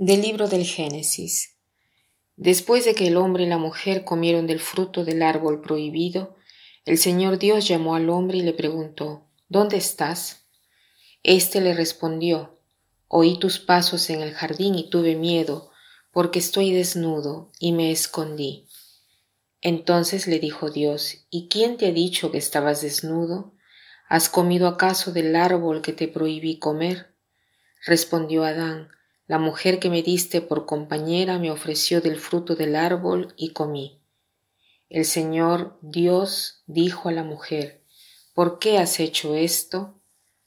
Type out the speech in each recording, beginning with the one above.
Del libro del Génesis. Después de que el hombre y la mujer comieron del fruto del árbol prohibido, el Señor Dios llamó al hombre y le preguntó, ¿Dónde estás? Este le respondió, Oí tus pasos en el jardín y tuve miedo, porque estoy desnudo, y me escondí. Entonces le dijo Dios, ¿Y quién te ha dicho que estabas desnudo? ¿Has comido acaso del árbol que te prohibí comer? Respondió Adán, la mujer que me diste por compañera me ofreció del fruto del árbol y comí. El Señor Dios dijo a la mujer, ¿Por qué has hecho esto?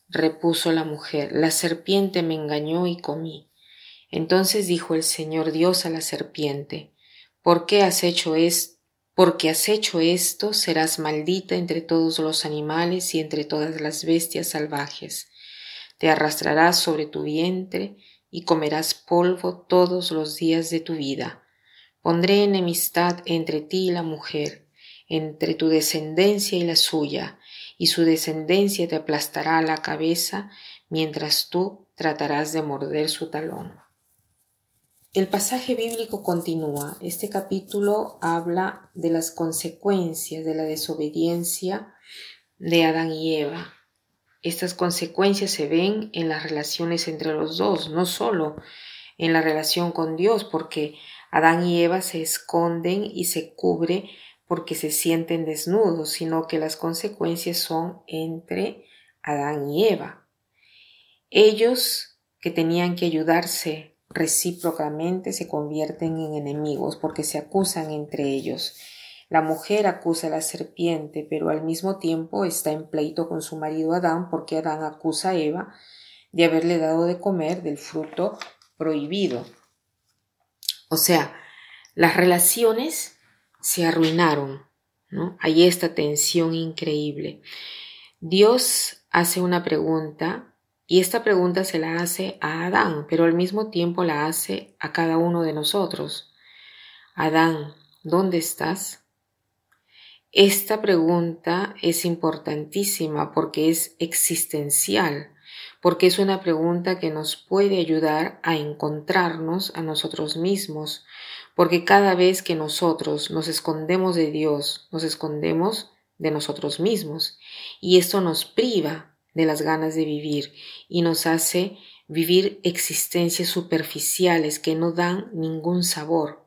Repuso la mujer, la serpiente me engañó y comí. Entonces dijo el Señor Dios a la serpiente, ¿Por qué has hecho esto? Porque has hecho esto, serás maldita entre todos los animales y entre todas las bestias salvajes. Te arrastrarás sobre tu vientre y comerás polvo todos los días de tu vida. Pondré enemistad entre ti y la mujer, entre tu descendencia y la suya, y su descendencia te aplastará la cabeza, mientras tú tratarás de morder su talón. El pasaje bíblico continúa. Este capítulo habla de las consecuencias de la desobediencia de Adán y Eva. Estas consecuencias se ven en las relaciones entre los dos, no solo en la relación con Dios, porque Adán y Eva se esconden y se cubre porque se sienten desnudos, sino que las consecuencias son entre Adán y Eva. Ellos que tenían que ayudarse recíprocamente se convierten en enemigos porque se acusan entre ellos la mujer acusa a la serpiente, pero al mismo tiempo está en pleito con su marido Adán porque Adán acusa a Eva de haberle dado de comer del fruto prohibido. O sea, las relaciones se arruinaron, ¿no? Hay esta tensión increíble. Dios hace una pregunta y esta pregunta se la hace a Adán, pero al mismo tiempo la hace a cada uno de nosotros. Adán, ¿dónde estás? Esta pregunta es importantísima porque es existencial, porque es una pregunta que nos puede ayudar a encontrarnos a nosotros mismos, porque cada vez que nosotros nos escondemos de Dios, nos escondemos de nosotros mismos, y esto nos priva de las ganas de vivir y nos hace vivir existencias superficiales que no dan ningún sabor.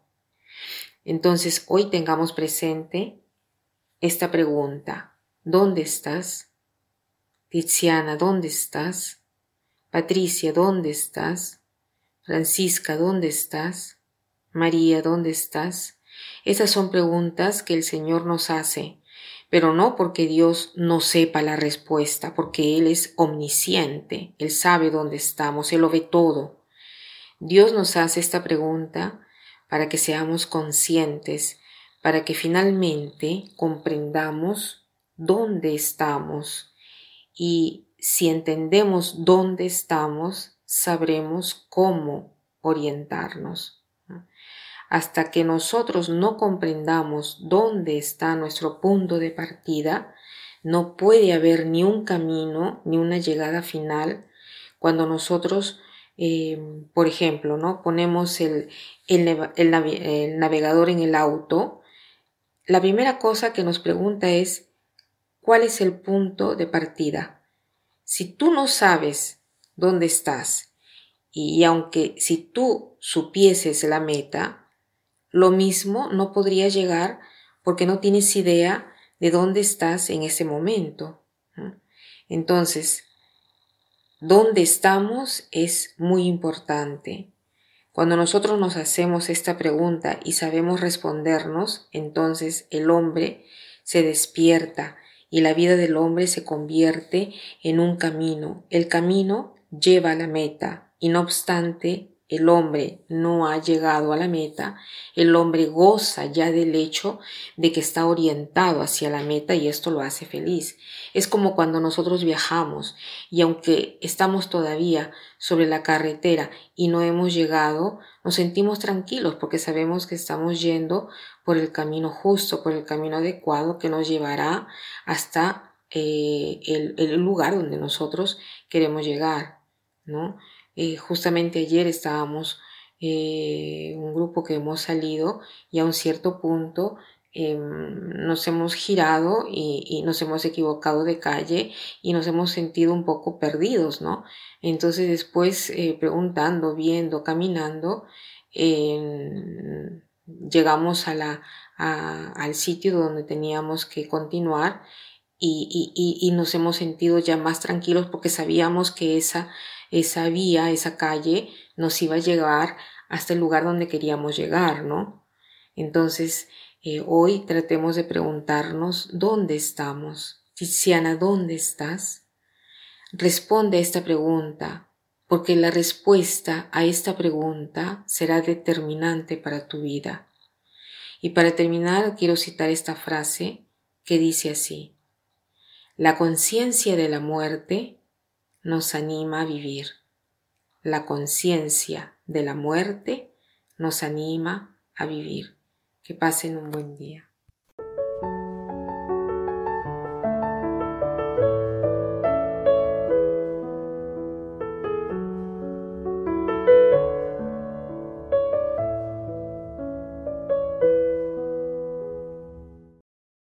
Entonces hoy tengamos presente esta pregunta. ¿Dónde estás? Tiziana, ¿dónde estás? Patricia, ¿dónde estás? Francisca, ¿dónde estás? María, ¿dónde estás? Esas son preguntas que el Señor nos hace, pero no porque Dios no sepa la respuesta, porque Él es omnisciente, Él sabe dónde estamos, Él lo ve todo. Dios nos hace esta pregunta para que seamos conscientes para que finalmente comprendamos dónde estamos y si entendemos dónde estamos, sabremos cómo orientarnos. Hasta que nosotros no comprendamos dónde está nuestro punto de partida, no puede haber ni un camino ni una llegada final cuando nosotros eh, por ejemplo, ¿no? Ponemos el, el, navegador en el auto la primera cosa que nos pregunta es, ¿cuál es el punto de partida? Si tú no sabes dónde estás, y aunque si tú supieses la meta, lo mismo no podrías llegar porque no tienes idea de dónde estás en ese momento. Entonces, dónde estamos es muy importante. Cuando nosotros nos hacemos esta pregunta y sabemos respondernos, entonces el hombre se despierta y la vida del hombre se convierte en un camino. El camino lleva a la meta y no obstante el hombre no ha llegado a la meta, el hombre goza ya del hecho de que está orientado hacia la meta y esto lo hace feliz. Es como cuando nosotros viajamos y aunque estamos todavía sobre la carretera y no hemos llegado, nos sentimos tranquilos porque sabemos que estamos yendo por el camino justo, por el camino adecuado que nos llevará hasta eh, el, el lugar donde nosotros queremos llegar, ¿no? Eh, justamente ayer estábamos eh, un grupo que hemos salido y a un cierto punto em, nos hemos girado y, nos hemos equivocado de calle y nos hemos sentido un poco perdidos, ¿no? Entonces después eh, preguntando, viendo, caminando, llegamos al sitio donde teníamos que continuar y, nos hemos sentido ya más tranquilos porque sabíamos que esa, esa vía, esa calle nos iba a llegar hasta el lugar donde queríamos llegar, ¿no? Entonces, eh, hoy tratemos de preguntarnos dónde estamos. Tiziana, ¿dónde estás? Responde a esta pregunta, porque la respuesta a esta pregunta será determinante para tu vida. Y para terminar, quiero citar esta frase que dice así, la conciencia de la muerte nos anima a vivir. La conciencia de la muerte nos anima a vivir. Que pasen un buen día.